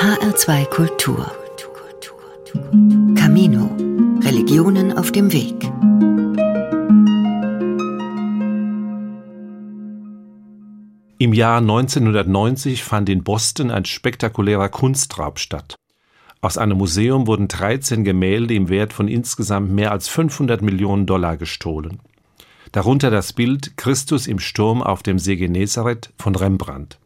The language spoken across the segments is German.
HR2 Kultur. Camino. Religionen auf dem Weg. Im Jahr 1990 fand in Boston ein spektakulärer Kunstraub statt. Aus einem Museum wurden 13 Gemälde im Wert von insgesamt mehr als 500 Millionen Dollar gestohlen. Darunter das Bild Christus im Sturm auf dem See Genezareth von Rembrandt.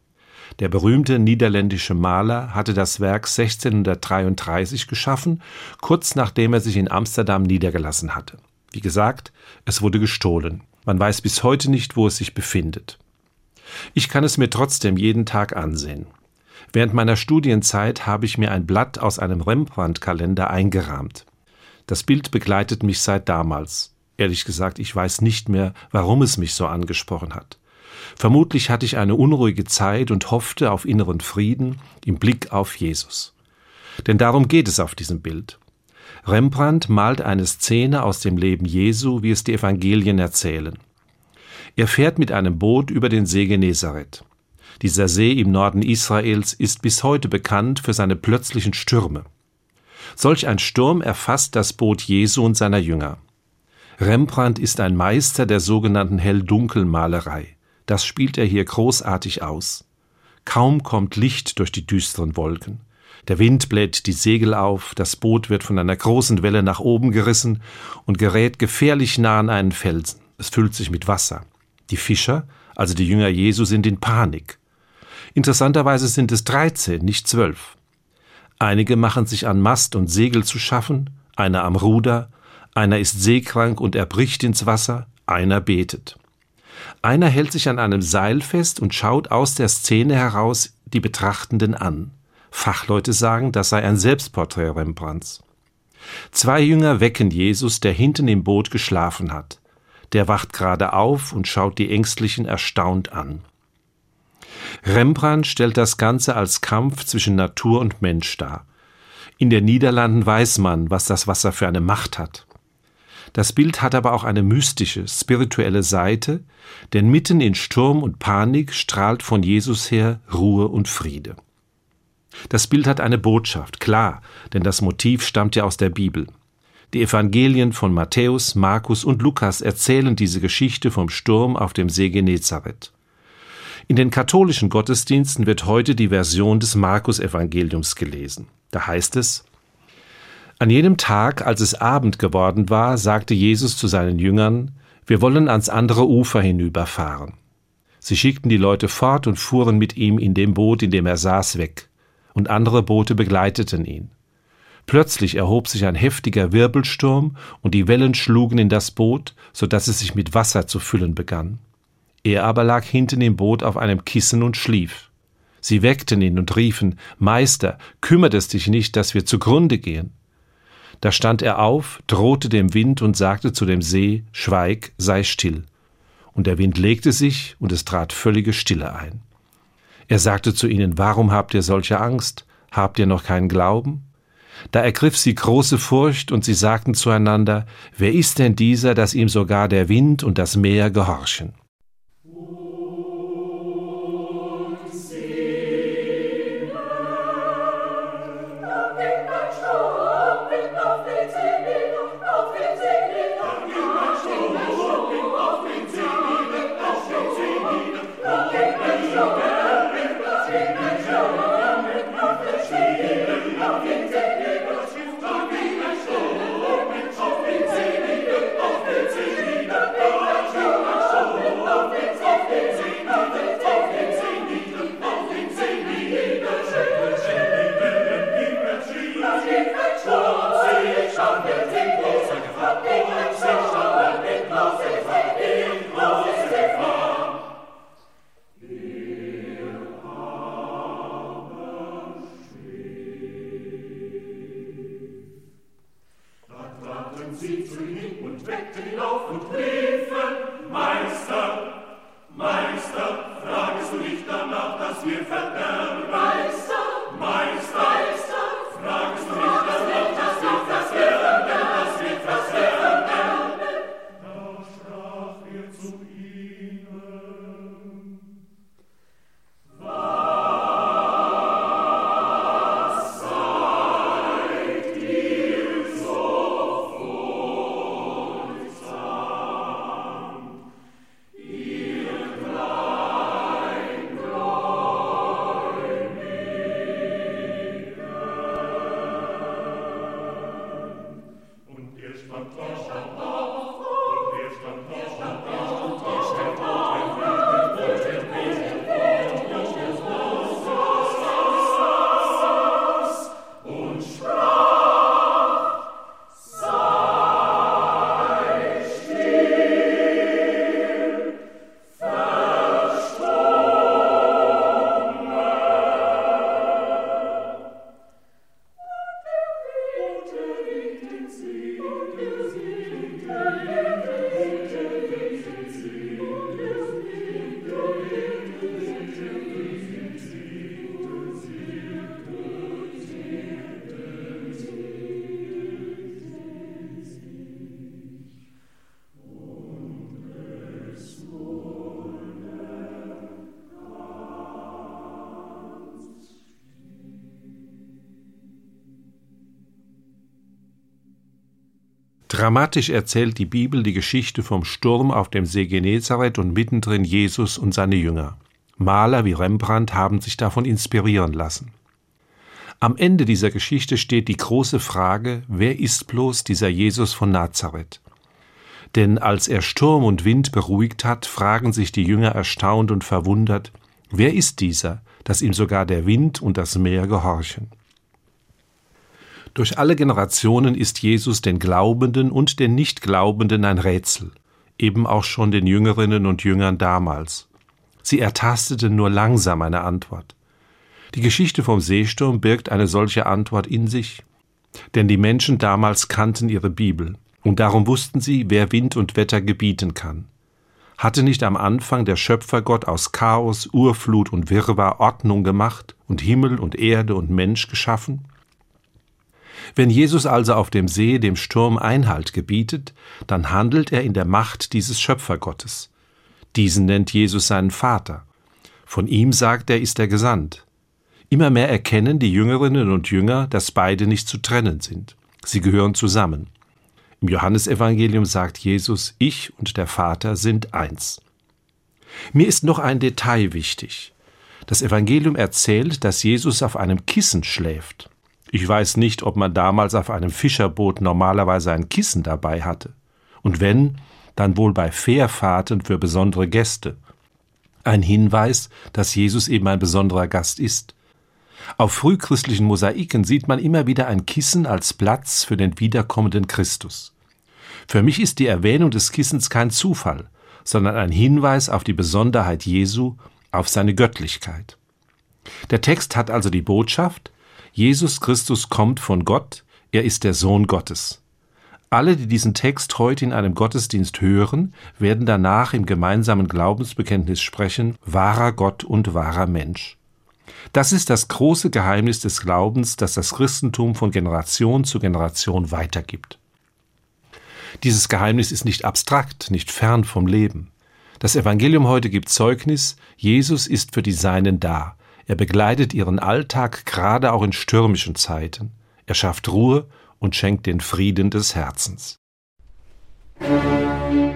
Der berühmte niederländische Maler hatte das Werk 1633 geschaffen, kurz nachdem er sich in Amsterdam niedergelassen hatte. Wie gesagt, es wurde gestohlen. Man weiß bis heute nicht, wo es sich befindet. Ich kann es mir trotzdem jeden Tag ansehen. Während meiner Studienzeit habe ich mir ein Blatt aus einem Rembrandt-Kalender eingerahmt. Das Bild begleitet mich seit damals. Ehrlich gesagt, ich weiß nicht mehr, warum es mich so angesprochen hat. Vermutlich hatte ich eine unruhige Zeit und hoffte auf inneren Frieden im Blick auf Jesus. Denn darum geht es auf diesem Bild. Rembrandt malt eine Szene aus dem Leben Jesu, wie es die Evangelien erzählen. Er fährt mit einem Boot über den See Genezareth. Dieser See im Norden Israels ist bis heute bekannt für seine plötzlichen Stürme. Solch ein Sturm erfasst das Boot Jesu und seiner Jünger. Rembrandt ist ein Meister der sogenannten Hell-Dunkel-Malerei. Das spielt er hier großartig aus. Kaum kommt Licht durch die düsteren Wolken. Der Wind bläht die Segel auf, das Boot wird von einer großen Welle nach oben gerissen und gerät gefährlich nah an einen Felsen. Es füllt sich mit Wasser. Die Fischer, also die Jünger Jesu, sind in Panik. Interessanterweise sind es dreizehn, nicht zwölf. Einige machen sich an Mast und Segel zu schaffen, einer am Ruder, einer ist seekrank und erbricht ins Wasser, einer betet. Einer hält sich an einem Seil fest und schaut aus der Szene heraus die Betrachtenden an. Fachleute sagen, das sei ein Selbstporträt Rembrandts. Zwei Jünger wecken Jesus, der hinten im Boot geschlafen hat. Der wacht gerade auf und schaut die Ängstlichen erstaunt an. Rembrandt stellt das Ganze als Kampf zwischen Natur und Mensch dar. In den Niederlanden weiß man, was das Wasser für eine Macht hat. Das Bild hat aber auch eine mystische, spirituelle Seite, denn mitten in Sturm und Panik strahlt von Jesus her Ruhe und Friede. Das Bild hat eine Botschaft, klar, denn das Motiv stammt ja aus der Bibel. Die Evangelien von Matthäus, Markus und Lukas erzählen diese Geschichte vom Sturm auf dem See Genezareth. In den katholischen Gottesdiensten wird heute die Version des Markus-Evangeliums gelesen. Da heißt es, an jenem Tag, als es Abend geworden war, sagte Jesus zu seinen Jüngern, wir wollen ans andere Ufer hinüberfahren. Sie schickten die Leute fort und fuhren mit ihm in dem Boot, in dem er saß, weg, und andere Boote begleiteten ihn. Plötzlich erhob sich ein heftiger Wirbelsturm, und die Wellen schlugen in das Boot, so dass es sich mit Wasser zu füllen begann. Er aber lag hinten im Boot auf einem Kissen und schlief. Sie weckten ihn und riefen Meister, kümmert es dich nicht, dass wir zugrunde gehen? Da stand er auf, drohte dem Wind und sagte zu dem See, Schweig, sei still. Und der Wind legte sich, und es trat völlige Stille ein. Er sagte zu ihnen, Warum habt ihr solche Angst? Habt ihr noch keinen Glauben? Da ergriff sie große Furcht, und sie sagten zueinander, Wer ist denn dieser, dass ihm sogar der Wind und das Meer gehorchen? Dramatisch erzählt die Bibel die Geschichte vom Sturm auf dem See Genezareth und mittendrin Jesus und seine Jünger. Maler wie Rembrandt haben sich davon inspirieren lassen. Am Ende dieser Geschichte steht die große Frage, wer ist bloß dieser Jesus von Nazareth? Denn als er Sturm und Wind beruhigt hat, fragen sich die Jünger erstaunt und verwundert, wer ist dieser, dass ihm sogar der Wind und das Meer gehorchen? Durch alle Generationen ist Jesus den Glaubenden und den Nichtglaubenden ein Rätsel, eben auch schon den Jüngerinnen und Jüngern damals. Sie ertasteten nur langsam eine Antwort. Die Geschichte vom Seesturm birgt eine solche Antwort in sich, denn die Menschen damals kannten ihre Bibel, und darum wussten sie, wer Wind und Wetter gebieten kann. Hatte nicht am Anfang der Schöpfergott aus Chaos, Urflut und Wirrwarr Ordnung gemacht und Himmel und Erde und Mensch geschaffen? Wenn Jesus also auf dem See dem Sturm Einhalt gebietet, dann handelt er in der Macht dieses Schöpfergottes. Diesen nennt Jesus seinen Vater. Von ihm sagt er, ist er gesandt. Immer mehr erkennen die Jüngerinnen und Jünger, dass beide nicht zu trennen sind. Sie gehören zusammen. Im Johannesevangelium sagt Jesus, ich und der Vater sind eins. Mir ist noch ein Detail wichtig. Das Evangelium erzählt, dass Jesus auf einem Kissen schläft. Ich weiß nicht, ob man damals auf einem Fischerboot normalerweise ein Kissen dabei hatte. Und wenn, dann wohl bei Fährfahrten für besondere Gäste. Ein Hinweis, dass Jesus eben ein besonderer Gast ist. Auf frühchristlichen Mosaiken sieht man immer wieder ein Kissen als Platz für den wiederkommenden Christus. Für mich ist die Erwähnung des Kissens kein Zufall, sondern ein Hinweis auf die Besonderheit Jesu, auf seine Göttlichkeit. Der Text hat also die Botschaft, Jesus Christus kommt von Gott, er ist der Sohn Gottes. Alle, die diesen Text heute in einem Gottesdienst hören, werden danach im gemeinsamen Glaubensbekenntnis sprechen, wahrer Gott und wahrer Mensch. Das ist das große Geheimnis des Glaubens, das das Christentum von Generation zu Generation weitergibt. Dieses Geheimnis ist nicht abstrakt, nicht fern vom Leben. Das Evangelium heute gibt Zeugnis, Jesus ist für die Seinen da. Er begleitet ihren Alltag gerade auch in stürmischen Zeiten. Er schafft Ruhe und schenkt den Frieden des Herzens. Musik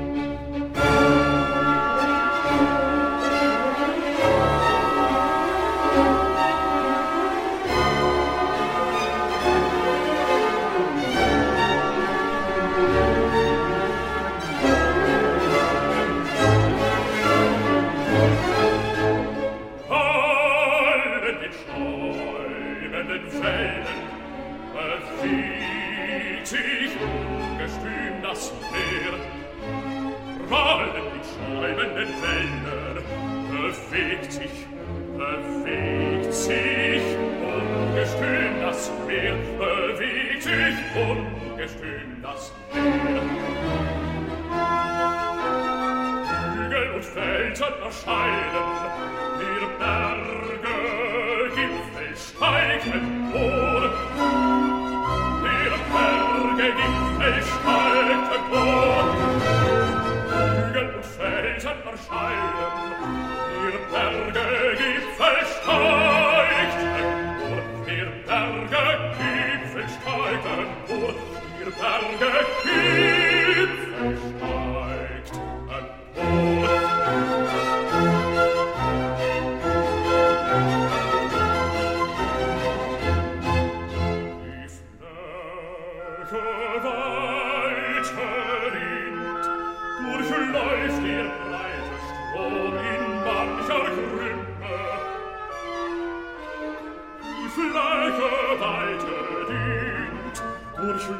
Mancher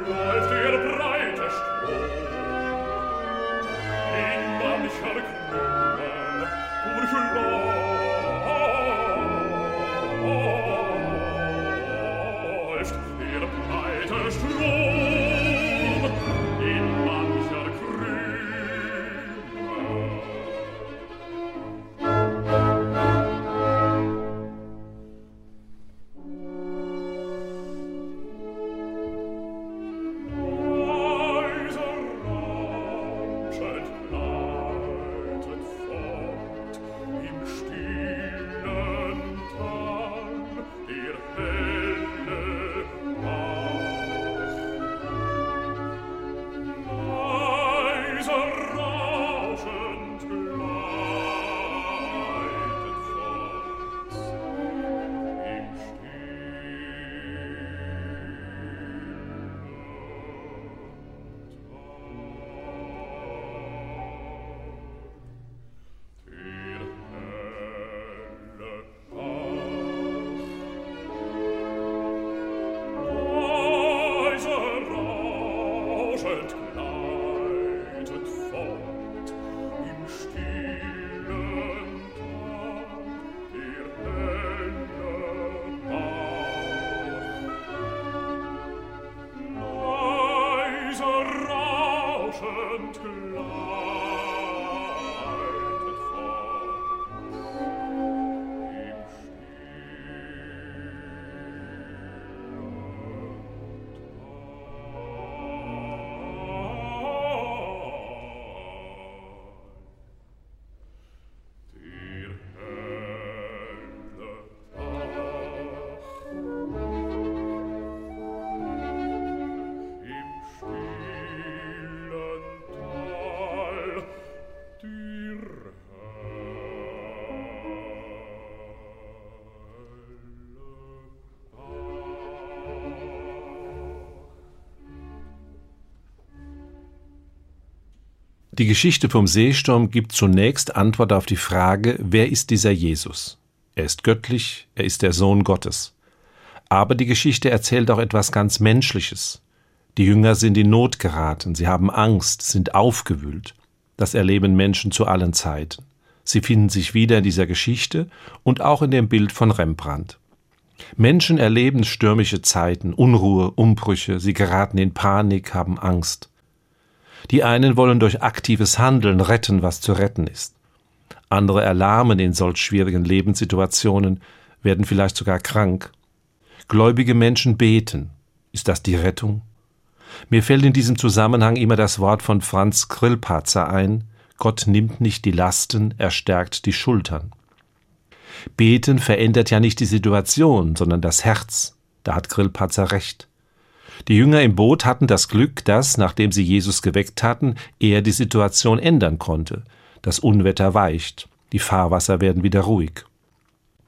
Krumme, durch risorgere Die Geschichte vom Seesturm gibt zunächst Antwort auf die Frage, wer ist dieser Jesus? Er ist göttlich, er ist der Sohn Gottes. Aber die Geschichte erzählt auch etwas ganz Menschliches. Die Jünger sind in Not geraten, sie haben Angst, sind aufgewühlt. Das erleben Menschen zu allen Zeiten. Sie finden sich wieder in dieser Geschichte und auch in dem Bild von Rembrandt. Menschen erleben stürmische Zeiten, Unruhe, Umbrüche, sie geraten in Panik, haben Angst. Die einen wollen durch aktives Handeln retten, was zu retten ist. Andere erlahmen in solch schwierigen Lebenssituationen, werden vielleicht sogar krank. Gläubige Menschen beten. Ist das die Rettung? Mir fällt in diesem Zusammenhang immer das Wort von Franz Grillparzer ein, Gott nimmt nicht die Lasten, er stärkt die Schultern. Beten verändert ja nicht die Situation, sondern das Herz. Da hat Grillparzer recht. Die Jünger im Boot hatten das Glück, dass, nachdem sie Jesus geweckt hatten, er die Situation ändern konnte. Das Unwetter weicht, die Fahrwasser werden wieder ruhig.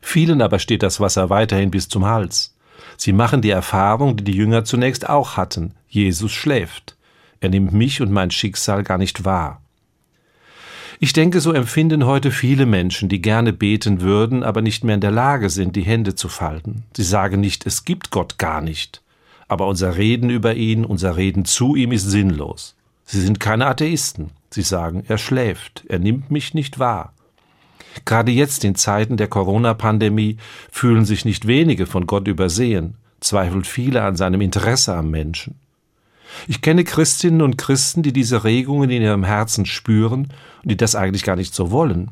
Vielen aber steht das Wasser weiterhin bis zum Hals. Sie machen die Erfahrung, die die Jünger zunächst auch hatten. Jesus schläft. Er nimmt mich und mein Schicksal gar nicht wahr. Ich denke, so empfinden heute viele Menschen, die gerne beten würden, aber nicht mehr in der Lage sind, die Hände zu falten. Sie sagen nicht, es gibt Gott gar nicht aber unser Reden über ihn, unser Reden zu ihm ist sinnlos. Sie sind keine Atheisten. Sie sagen, er schläft, er nimmt mich nicht wahr. Gerade jetzt in Zeiten der Corona-Pandemie fühlen sich nicht wenige von Gott übersehen, zweifeln viele an seinem Interesse am Menschen. Ich kenne Christinnen und Christen, die diese Regungen in ihrem Herzen spüren und die das eigentlich gar nicht so wollen.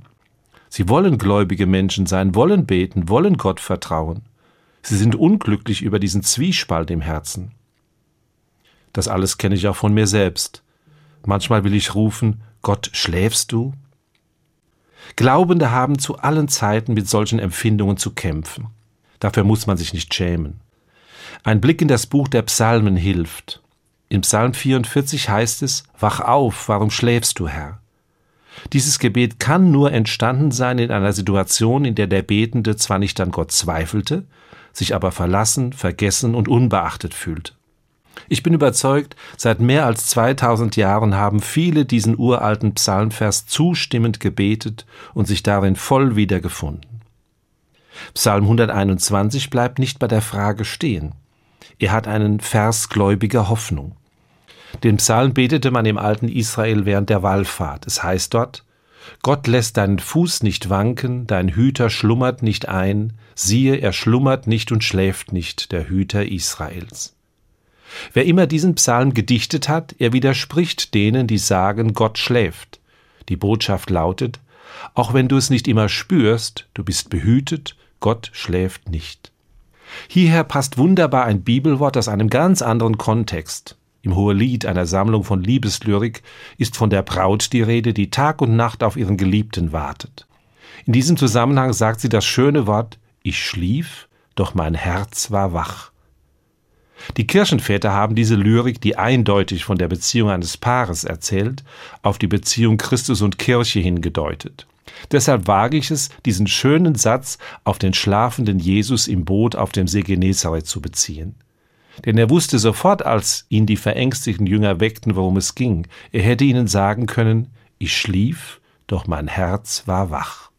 Sie wollen gläubige Menschen sein, wollen beten, wollen Gott vertrauen. Sie sind unglücklich über diesen Zwiespalt im Herzen. Das alles kenne ich auch von mir selbst. Manchmal will ich rufen, Gott, schläfst du? Glaubende haben zu allen Zeiten mit solchen Empfindungen zu kämpfen. Dafür muss man sich nicht schämen. Ein Blick in das Buch der Psalmen hilft. Im Psalm 44 heißt es, Wach auf, warum schläfst du, Herr? Dieses Gebet kann nur entstanden sein in einer Situation, in der der Betende zwar nicht an Gott zweifelte, sich aber verlassen, vergessen und unbeachtet fühlt. Ich bin überzeugt, seit mehr als 2000 Jahren haben viele diesen uralten Psalmvers zustimmend gebetet und sich darin voll wiedergefunden. Psalm 121 bleibt nicht bei der Frage stehen. Er hat einen Vers gläubiger Hoffnung. Den Psalm betete man im alten Israel während der Wallfahrt. Es heißt dort, Gott lässt deinen Fuß nicht wanken, dein Hüter schlummert nicht ein, siehe, er schlummert nicht und schläft nicht, der Hüter Israels. Wer immer diesen Psalm gedichtet hat, er widerspricht denen, die sagen, Gott schläft. Die Botschaft lautet, auch wenn du es nicht immer spürst, du bist behütet, Gott schläft nicht. Hierher passt wunderbar ein Bibelwort aus einem ganz anderen Kontext. Im Hohelied, einer Sammlung von Liebeslyrik, ist von der Braut die Rede, die Tag und Nacht auf ihren Geliebten wartet. In diesem Zusammenhang sagt sie das schöne Wort Ich schlief, doch mein Herz war wach. Die Kirchenväter haben diese Lyrik, die eindeutig von der Beziehung eines Paares erzählt, auf die Beziehung Christus und Kirche hingedeutet. Deshalb wage ich es, diesen schönen Satz auf den schlafenden Jesus im Boot auf dem See Genezareth zu beziehen. Denn er wusste sofort, als ihn die verängstigten Jünger weckten, worum es ging. Er hätte ihnen sagen können, ich schlief, doch mein Herz war wach.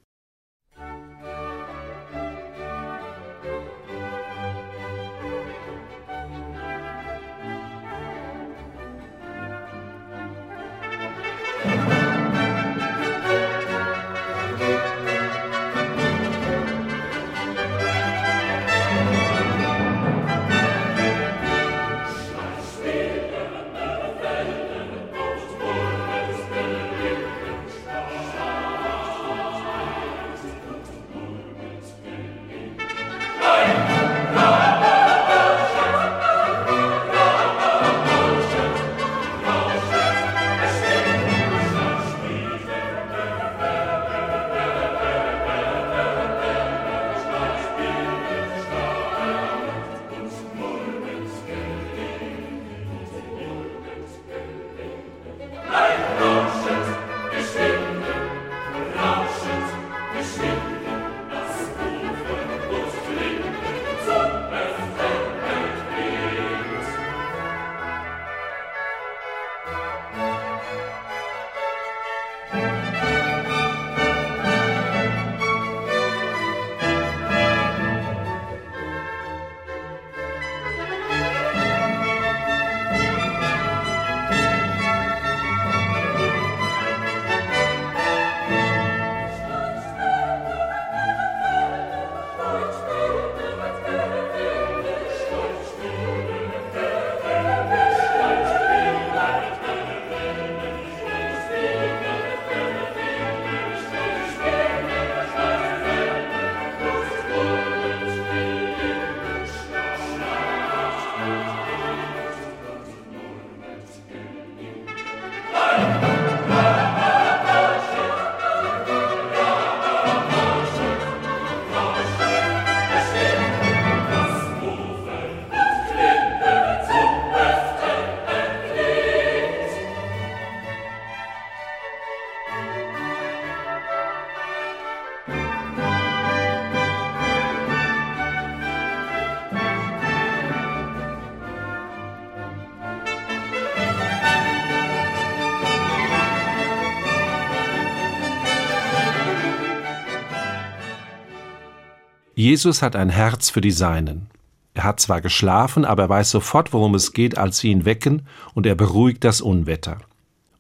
Jesus hat ein Herz für die Seinen. Er hat zwar geschlafen, aber er weiß sofort, worum es geht, als sie ihn wecken, und er beruhigt das Unwetter.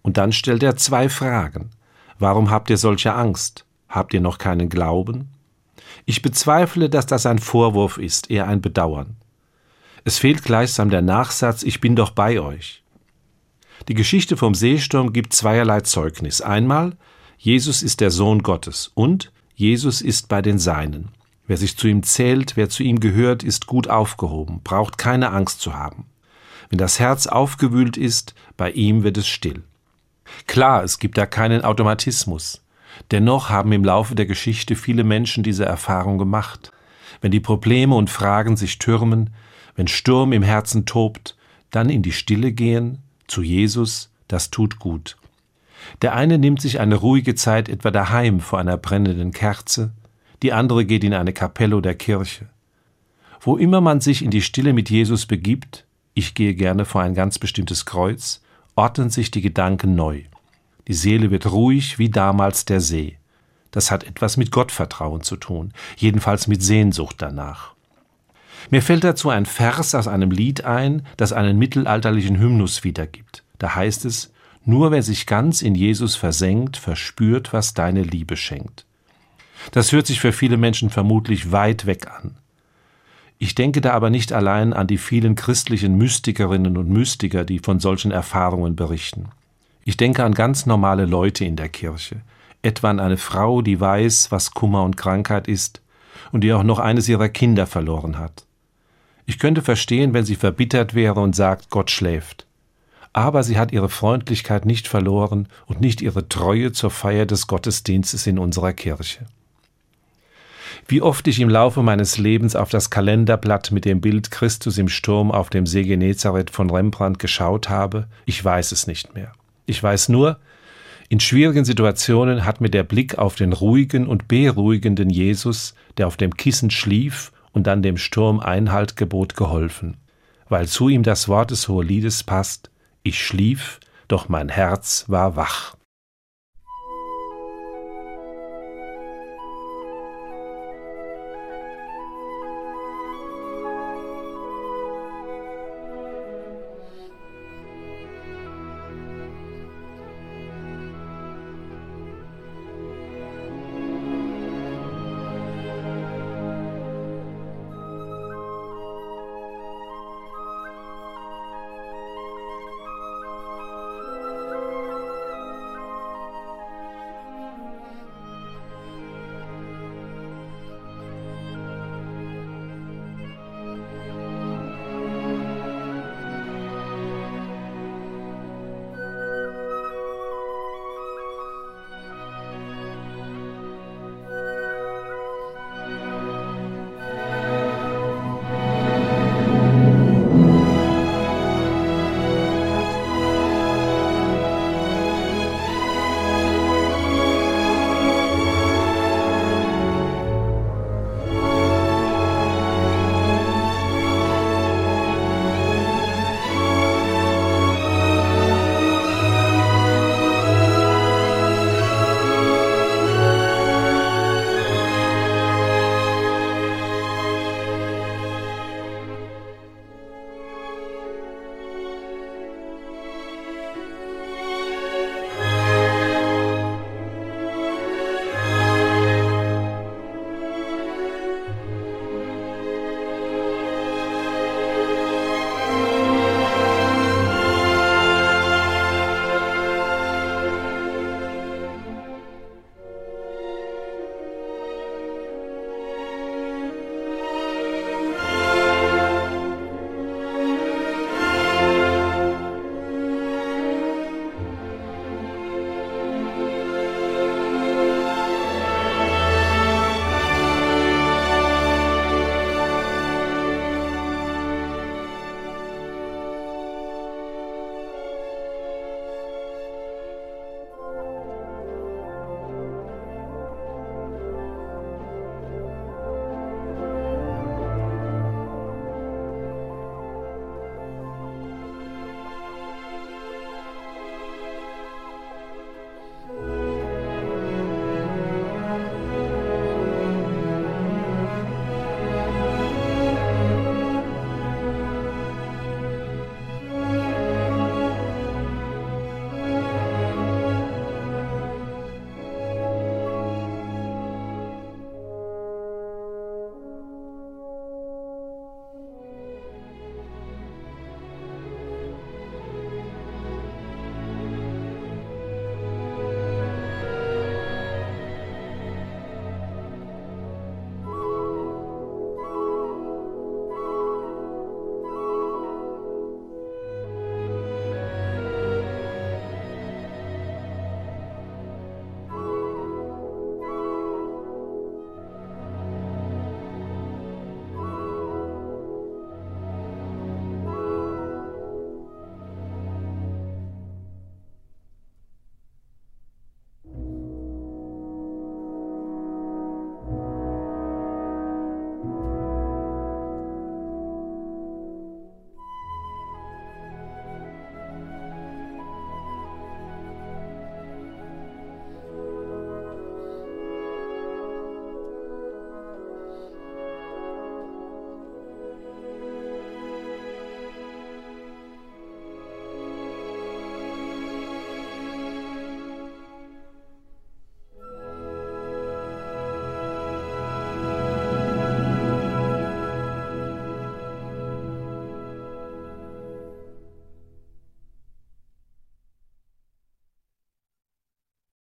Und dann stellt er zwei Fragen. Warum habt ihr solche Angst? Habt ihr noch keinen Glauben? Ich bezweifle, dass das ein Vorwurf ist, eher ein Bedauern. Es fehlt gleichsam der Nachsatz Ich bin doch bei euch. Die Geschichte vom Seesturm gibt zweierlei Zeugnis. Einmal, Jesus ist der Sohn Gottes und Jesus ist bei den Seinen. Wer sich zu ihm zählt, wer zu ihm gehört, ist gut aufgehoben, braucht keine Angst zu haben. Wenn das Herz aufgewühlt ist, bei ihm wird es still. Klar, es gibt da keinen Automatismus. Dennoch haben im Laufe der Geschichte viele Menschen diese Erfahrung gemacht. Wenn die Probleme und Fragen sich türmen, wenn Sturm im Herzen tobt, dann in die Stille gehen, zu Jesus, das tut gut. Der eine nimmt sich eine ruhige Zeit etwa daheim vor einer brennenden Kerze, die andere geht in eine Kapelle oder Kirche. Wo immer man sich in die Stille mit Jesus begibt, ich gehe gerne vor ein ganz bestimmtes Kreuz, ordnen sich die Gedanken neu. Die Seele wird ruhig wie damals der See. Das hat etwas mit Gottvertrauen zu tun, jedenfalls mit Sehnsucht danach. Mir fällt dazu ein Vers aus einem Lied ein, das einen mittelalterlichen Hymnus wiedergibt. Da heißt es, nur wer sich ganz in Jesus versenkt, verspürt, was deine Liebe schenkt. Das hört sich für viele Menschen vermutlich weit weg an. Ich denke da aber nicht allein an die vielen christlichen Mystikerinnen und Mystiker, die von solchen Erfahrungen berichten. Ich denke an ganz normale Leute in der Kirche, etwa an eine Frau, die weiß, was Kummer und Krankheit ist und die auch noch eines ihrer Kinder verloren hat. Ich könnte verstehen, wenn sie verbittert wäre und sagt, Gott schläft. Aber sie hat ihre Freundlichkeit nicht verloren und nicht ihre Treue zur Feier des Gottesdienstes in unserer Kirche. Wie oft ich im Laufe meines Lebens auf das Kalenderblatt mit dem Bild Christus im Sturm auf dem See Genezareth von Rembrandt geschaut habe, ich weiß es nicht mehr. Ich weiß nur, in schwierigen Situationen hat mir der Blick auf den ruhigen und beruhigenden Jesus, der auf dem Kissen schlief und dann dem Sturm Einhalt gebot, geholfen, weil zu ihm das Wort des Hoheliedes passt, ich schlief, doch mein Herz war wach.